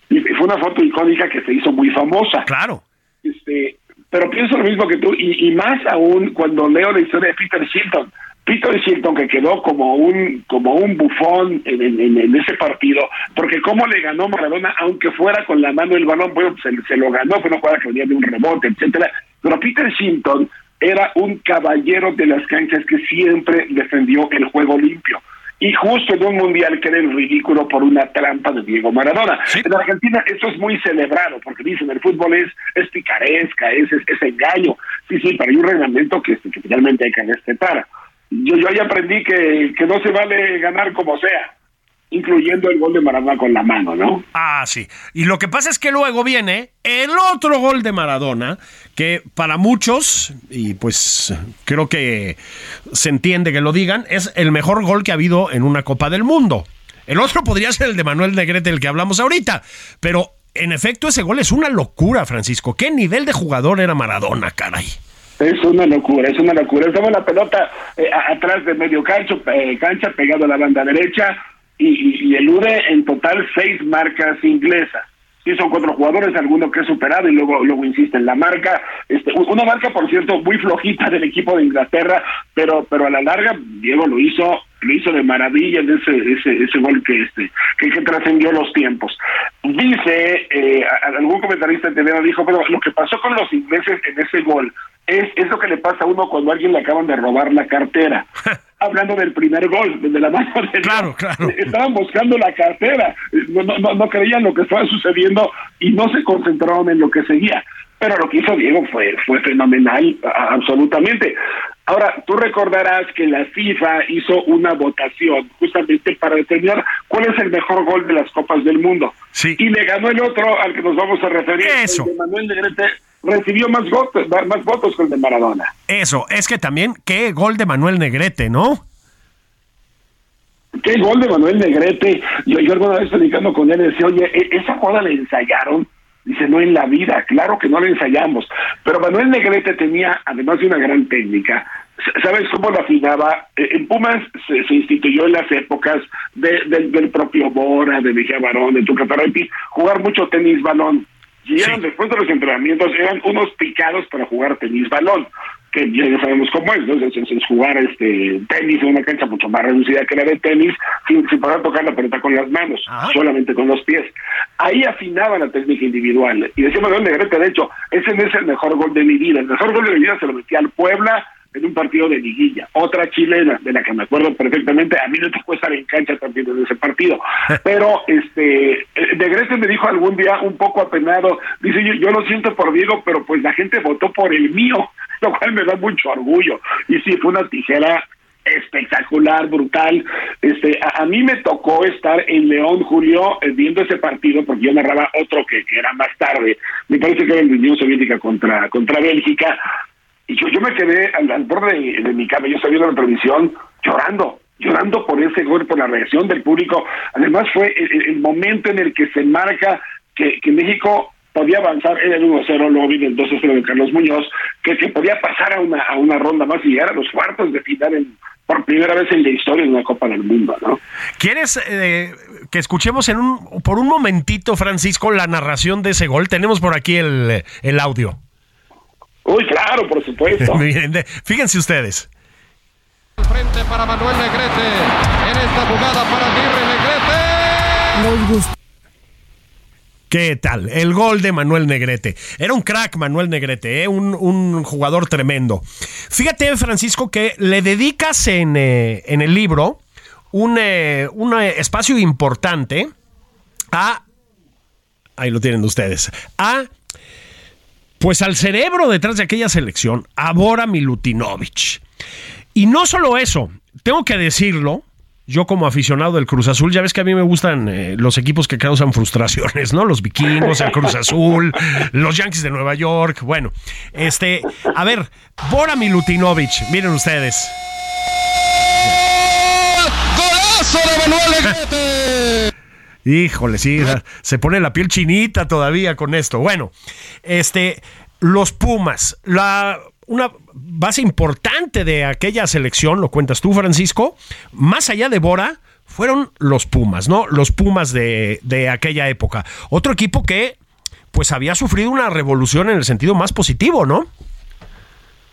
Y fue una foto icónica que se hizo muy famosa. Claro. Este, pero pienso lo mismo que tú, y, y más aún cuando leo la historia de Peter Shilton. Peter Shilton que quedó como un como un bufón en, en- en- en ese partido, porque cómo le ganó Maradona, aunque fuera con la mano el balón, bueno, se, se lo ganó, fue una jugada que venía de un rebote, etcétera. Pero Peter Shilton era un caballero de las canchas que siempre defendió el juego limpio. Y justo en un mundial que era el ridículo por una trampa de Diego Maradona. Sí. En Argentina eso es muy celebrado, porque dicen el fútbol es, es picaresca, es, es, es engaño. Sí, sí, pero hay un reglamento que, que finalmente hay que respetar. Yo, yo ahí aprendí que, que no se vale ganar como sea, incluyendo el gol de Maradona con la mano, ¿no? Ah, sí. Y lo que pasa es que luego viene el otro gol de Maradona, que para muchos, y pues creo que se entiende que lo digan, es el mejor gol que ha habido en una Copa del Mundo. El otro <laughs> podría ser el de Manuel Negrete, el que hablamos ahorita, pero en efecto ese gol es una locura, Francisco. ¿Qué nivel de jugador era Maradona, caray? Es una locura, es una locura. Estaba la pelota eh, atrás de medio cancho, eh, cancha, pegado a la banda derecha, y, y- y elude en total seis marcas inglesas. Son cuatro jugadores, alguno que es superado y luego luego insiste en la marca. Este, una marca, por cierto, muy flojita del equipo de Inglaterra, pero pero a la larga Diego lo hizo lo hizo de maravilla en ese ese, ese gol que este que, trascendió los tiempos. Dice eh, algún comentarista en TV dijo, pero lo que pasó con los ingleses en ese gol es, es lo que le pasa a uno cuando a alguien le acaban de robar la cartera. <laughs> Hablando del primer gol, de la mano <laughs> de Claro, claro. Estaban buscando la cartera, no, no, no- no creían lo que estaba sucediendo y no se concentraron en lo que seguía. Pero lo que hizo Diego fue, fue fenomenal, absolutamente. Ahora, tú recordarás que la FIFA hizo una votación justamente para determinar cuál es el mejor gol de las Copas del Mundo. Sí. Y le ganó el otro al que nos vamos a referir. Eso. El de Manuel Negrete recibió más votos, más votos que el de Maradona. Eso, es que también, qué gol de Manuel Negrete, ¿no? Qué gol de Manuel Negrete. Yo, yo alguna vez platicando con él decía, oye, ¿e- ¿esa jugada la ensayaron? Dice, no en la vida, claro que no la ensayamos. Pero Manuel Negrete tenía, además de una gran técnica, ¿sabes cómo lo afinaba? Eh, En Pumas se, se instituyó en las épocas de- del- del propio Bora, de Mejía Barón, de Tuca Ferretti, jugar mucho tenis balón. Y eran, Sí. después de los entrenamientos, eran unos picados para jugar tenis balón, que ya sabemos cómo es, ¿no? Es, es- es jugar este tenis en una cancha mucho más reducida que la de tenis, sin, sin poder tocar la pelota con las manos, Ajá. solamente con los pies. Ahí afinaba la técnica individual. Y decía Manuel Negrete, de hecho, ese no es el mejor gol de mi vida. El mejor gol de mi vida se lo metí al Puebla en un partido de liguilla. Otra chilena, de la que me acuerdo perfectamente. A mí no te tocó estar en cancha también en ese partido. <laughs> Pero este eh, Negrete me dijo algún día un poco apenado, dice, yo, yo lo siento por Diego, pero pues la gente votó por el mío, <laughs> lo cual me da mucho orgullo. Y sí, fue una tijera espectacular, brutal. Este, a, a mí me tocó estar en León, Julio, eh, viendo ese partido, porque yo narraba otro que, que era más tarde. Me parece que era el de Unión Soviética contra, contra Bélgica. Y yo, yo me quedé al, borde de, mi cama, yo estaba viendo la televisión llorando, llorando por ese gol, por la reacción del público. Además fue el momento en el que se marca que, que México podía avanzar, era el 1-0, luego viene el 2-0 de Carlos Muñoz, que, que podía pasar a una, a una ronda más y llegar a los cuartos de final en- por primera vez en la historia de una Copa del Mundo, ¿no? ¿Quieres eh, que escuchemos en un, por un momentito, Francisco, la narración de ese gol? Tenemos por aquí el, el audio. Uy, claro, por supuesto. <laughs> Fíjense ustedes. Frente para Manuel Negrete. En esta jugada para Aguirre Negrete. ¿Qué tal? El gol de Manuel Negrete. Era un crack Manuel Negrete, ¿eh? un, un jugador tremendo. Fíjate, Francisco, que le dedicas en, eh, en el libro un, eh, un espacio importante a... Ahí lo tienen ustedes. A... Pues al cerebro detrás de aquella selección, a Bora Milutinovic. Y no solo eso, tengo que decirlo, yo como aficionado del Cruz Azul, ya ves que a mí me gustan eh, los equipos que causan frustraciones, ¿no? Los vikingos, el Cruz Azul, los Yankees de Nueva York. Bueno, este, a ver, Bora Milutinovic, miren ustedes. ¡Golazo de Manuel! Híjole, sí, se pone la piel chinita todavía con esto. Bueno, este, los Pumas, la una base importante de aquella selección, lo cuentas tú, Francisco, más allá de Bora, fueron los Pumas, ¿no? Los Pumas de, de aquella época. Otro equipo que, pues, había sufrido una revolución en el sentido más positivo, ¿no?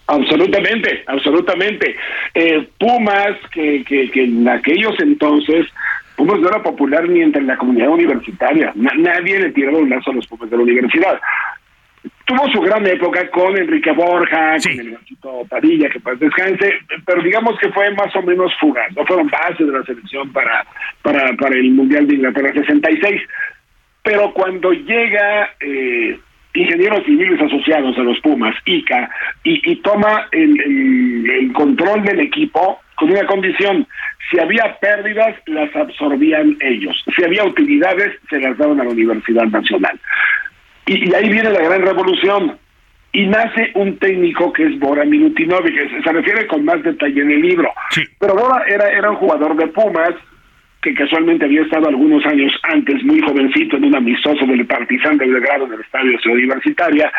Absolutamente, absolutamente. Eh, Pumas, que, que, que, en aquellos entonces, Pumas no era popular ni entre la comunidad universitaria. nadie le tiraba un lazo a los Pumas de la universidad. Tuvo su gran época con Enrique Borja, con el Gachito Padilla, que pues descanse, pero digamos que fue más o menos fugaz. No fueron bases de la selección para, para, para el Mundial de Inglaterra 66. Pero cuando llega eh, ingenieros civiles asociados a los Pumas, ICA, y, toma el, control del equipo con una condición, si había pérdidas, las absorbían ellos, si había utilidades, se las daban a la Universidad Nacional. Y, ahí viene la gran revolución, y nace un técnico que es Bora Milutinovic, que se, refiere con más detalle en el libro. Pero Bora era, era un jugador de Pumas, que casualmente había estado algunos años antes, muy jovencito, en un amistoso del Partizan de Belgrado en el Estadio Ciudad Universitaria,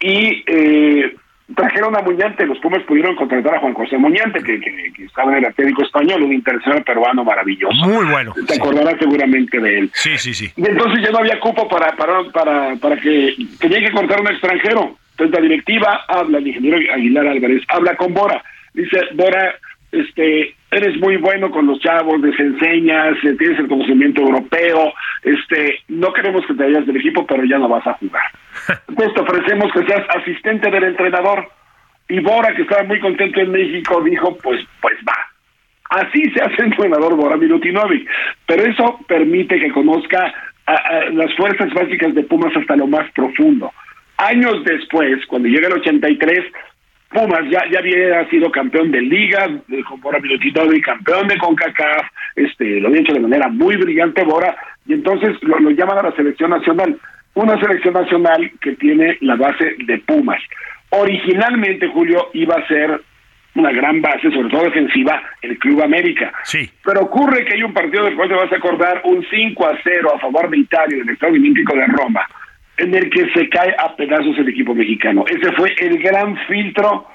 y eh, trajeron a Muñante, los Pumas pudieron contratar a Juan José Muñante, que, estaba en el Atlético Español, un internacional peruano maravilloso. Muy bueno. Te acordarás seguramente de él. Sí, sí, sí. Y entonces ya no había cupo para, para, para, para que tenía que contratar un extranjero. Entonces la directiva habla, el ingeniero Aguilar Álvarez, habla con Bora. Dice, Bora, este, eres muy bueno con los chavos, les enseñas, eh, tienes el conocimiento europeo, este, no queremos que te vayas del equipo, pero ya no vas a jugar. <laughs> Entonces te ofrecemos que seas asistente del entrenador. Y Bora, que estaba muy contento en México, dijo, pues, pues va. Así se hace <laughs> entrenador Bora Milutinovic. Pero eso permite que conozca las fuerzas básicas de Pumas hasta lo más profundo. Años después, cuando llega el 83, Pumas ya, ya había sido campeón de liga, con Bora y campeón de CONCACAF, este, lo había hecho de manera muy brillante Bora, y entonces lo, llaman a la selección nacional, una selección nacional que tiene la base de Pumas. Originalmente, Julio, iba a ser una gran base, sobre todo defensiva, el Club América. Sí. Pero ocurre que hay un partido del cual te vas a acordar, un 5 a 0 a favor de Italia, del Estado Olímpico de Roma en el que se cae a pedazos el equipo mexicano. Ese fue el gran filtro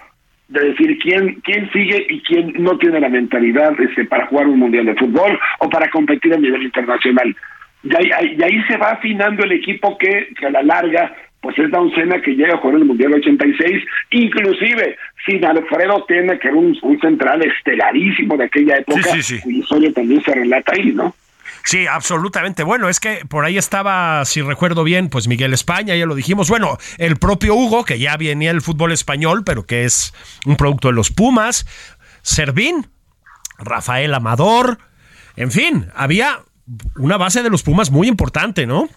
de decir quién quién sigue y quién no tiene la mentalidad este, para jugar un mundial de fútbol o para competir a nivel internacional. Y ahí, y ahí se va afinando el equipo que, que, a la larga pues es Don Sena que llega a jugar el Mundial 86, inclusive sin Alfredo tiene que era un, central estelarísimo de aquella época, sí, sí, sí. historia también se relata ahí, ¿no? Sí, absolutamente. Bueno, es que por ahí estaba, si recuerdo bien, pues Miguel España, ya lo dijimos. Bueno, el propio Hugo, que ya venía el fútbol español, pero que es un producto de los Pumas. Servín, Rafael Amador. En fin, había una base de los Pumas muy importante, ¿no?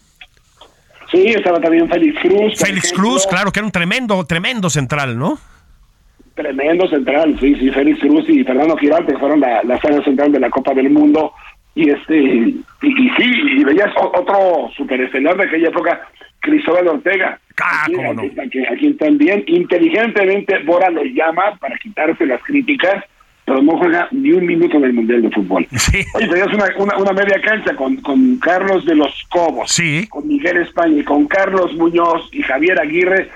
Sí, estaba también Félix Cruz. Félix Cruz, claro, que era un tremendo, tremendo central, ¿no? Tremendo central, sí, sí, Félix Cruz y Fernando Girarte fueron la, la central de la Copa del Mundo y este y, sí y veías otro superestelar de aquella época Cristóbal Ortega ah, a, quien, también inteligentemente Bora lo llama para quitarse las críticas pero no juega ni un minuto en el Mundial de Fútbol. <laughs> Sí. Oye, tenías una, una, media cancha con, con Carlos de los Cobos, sí. con Miguel España y con Carlos Muñoz y Javier Aguirre,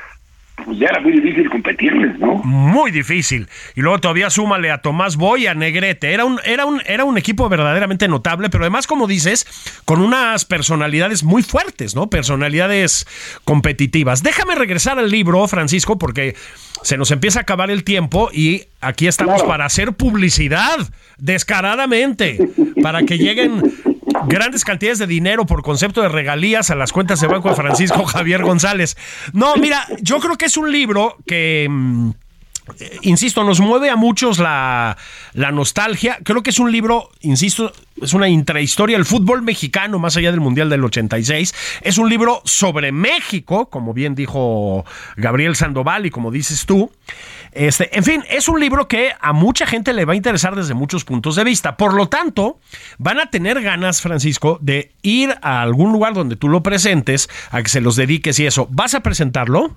pues ya era muy difícil competirles, ¿no? Muy difícil. Y luego todavía súmale a Tomás Boy, a Negrete. Era un, era un, era un equipo verdaderamente notable, pero además, como dices, con unas personalidades muy fuertes, ¿no? Personalidades competitivas. Déjame regresar al libro, Francisco, porque se nos empieza a acabar el tiempo y aquí estamos para hacer publicidad descaradamente, para que lleguen grandes cantidades de dinero por concepto de regalías a las cuentas de banco Francisco <laughs> Javier González. No, mira, yo creo que es un libro que... Mm, insisto, nos mueve a muchos la, la, nostalgia. Creo que es un libro, insisto, es una intrahistoria del fútbol mexicano, más allá del Mundial del 86. Es un libro sobre México, como bien dijo Gabriel Sandoval y como dices tú. Este, en fin, es un libro que a mucha gente le va a interesar desde muchos puntos de vista. Por lo tanto, van a tener ganas, Francisco, de ir a algún lugar donde tú lo presentes, a que se los dediques y eso. ¿Vas a presentarlo?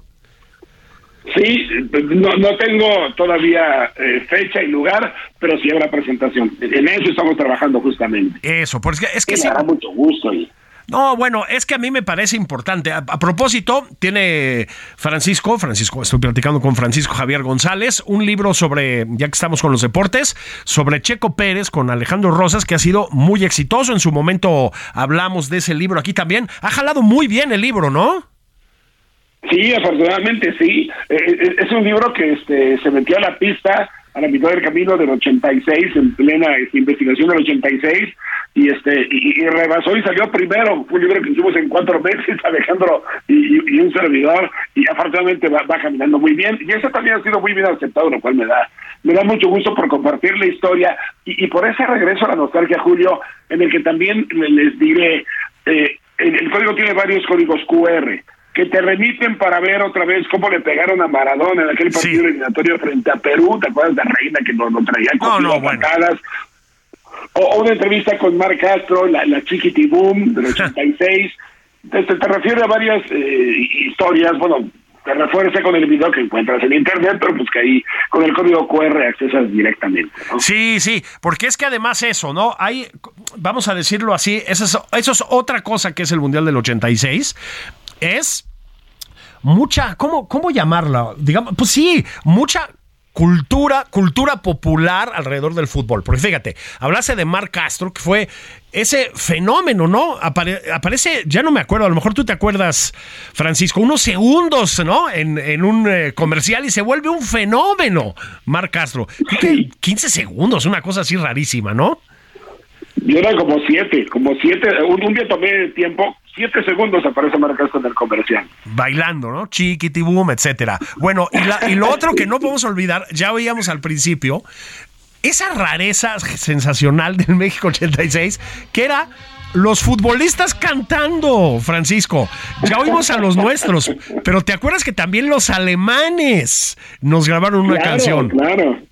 Sí, no, tengo todavía eh, fecha y lugar, pero sí habrá presentación. En eso estamos trabajando justamente. Eso, porque es que... Me mucho gusto. Y No, bueno, es que a mí me parece importante. A, propósito, tiene Francisco, Francisco, estoy platicando con Francisco Javier González, un libro sobre, ya que estamos con los deportes, sobre Checo Pérez con Alejandro Rosas, que ha sido muy exitoso. En su momento hablamos de ese libro aquí también. Ha jalado muy bien el libro, ¿no? Sí, afortunadamente sí. Eh, eh, es un libro que este, se metió a la pista a la mitad del camino del 86, en plena este, investigación del 86, y este y, rebasó y salió primero. Fue un libro que hicimos en cuatro meses, <laughs> Alejandro y, un servidor, y afortunadamente va, caminando muy bien. Y eso también ha sido muy bien aceptado, lo cual me da me da mucho gusto por compartir la historia y, por ese regreso a la nostalgia, Julio, en el que también les diré, eh, el código tiene varios códigos QR que te remiten para ver otra vez cómo le pegaron a Maradona en aquel partido eliminatorio frente a Perú, ¿te acuerdas de Reina que nos lo traía con no, patadas? O, una entrevista con Marc Castro, la, la Boom del <laughs> 86. te, te refiere a varias eh, historias, bueno, te refuerza con el video que encuentras en internet, pero pues que ahí con el código QR accesas directamente. Sí, sí, porque es que además eso, ¿no? Hay, vamos a decirlo así, eso es, eso es otra cosa que es el Mundial del 86, es mucha, ¿cómo, cómo llamarla? Digamos, pues sí, mucha cultura, cultura popular alrededor del fútbol. Porque fíjate, hablase de Marc Castro, que fue ese fenómeno, ¿no? aparece, ya no me acuerdo, a lo mejor tú te acuerdas, Francisco, unos segundos, ¿no? En, un eh, comercial y se vuelve un fenómeno, Marc Castro. 15 segundos, una cosa así rarísima, ¿no? Yo era como siete, como siete, un, día tomé tiempo, siete segundos aparece Marcas en el comercial. Bailando, ¿no? Chiquitibum, etcétera. Bueno, y, lo otro que no podemos olvidar, ya veíamos al principio, esa rareza sensacional del México 86, que era los futbolistas cantando, Francisco. Ya oímos a los nuestros, pero ¿te acuerdas que también los alemanes nos grabaron una canción? Claro.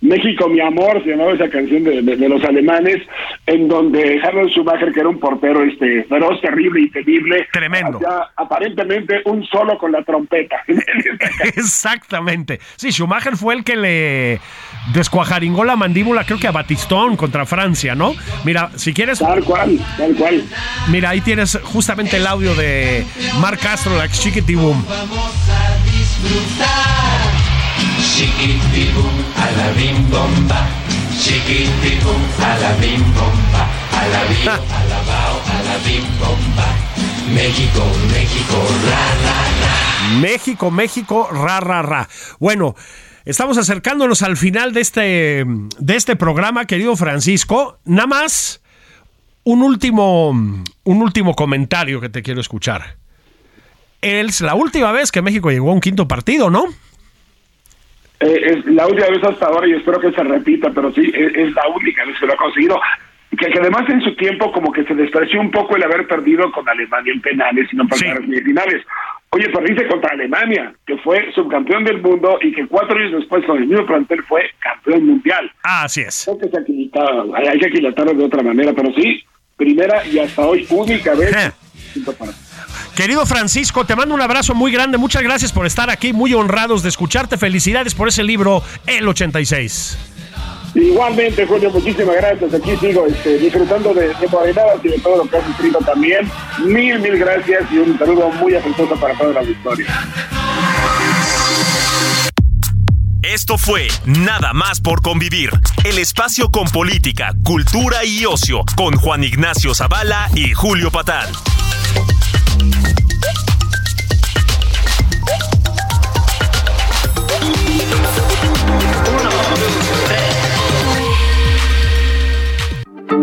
México, mi amor, se llamaba esa canción de, los alemanes, en donde Harold Schumacher, que era un portero este feroz, terrible y temible, tremendo, aparentemente un solo con la trompeta. <laughs> Exactamente. Sí, Schumacher fue el que le descuajaringó la mandíbula, creo que a Batistón contra Francia, ¿no? Mira, si quieres. Tal cual, tal cual. Mira, ahí tienes justamente el audio de Marc Castro, la Chiquitibum. Vamos a disfrutar Chiquitibum a la bim bomba. Chiquitibum a la bim bomba. A la bim, a la bao, a la bim bomba. México, México, ra, ra, ra. México, México, ra, ra, ra. Bueno. Estamos acercándonos al final de este, de este programa, querido Francisco. Nada más un último, un último comentario que te quiero escuchar. Es la última vez que México llegó a un quinto partido, ¿no? Eh, es la última vez hasta ahora y espero que se repita, pero sí, es, la única vez que lo ha conseguido. Que, que, además en su tiempo como que se despreció un poco el haber perdido con Alemania en penales y no pasar a semifinales. Oye, perdiste contra Alemania, que fue subcampeón del mundo y que cuatro años después con el mismo plantel fue campeón mundial. Ah, así es. Creo que se hay, que aquilatarlo de otra manera, pero sí, primera y hasta hoy única vez. Querido Francisco, te mando un abrazo muy grande. Muchas gracias por estar aquí, muy honrados de escucharte. Felicidades por ese libro, El 86. Igualmente, Julio, muchísimas gracias. Aquí sigo este, disfrutando de, de y de todo lo que has escrito también. Mil, mil gracias y un saludo muy afectuoso para toda la victoria. Esto fue Nada más por convivir, el espacio con política, cultura y ocio, con Juan Ignacio Zavala y Julio Patal.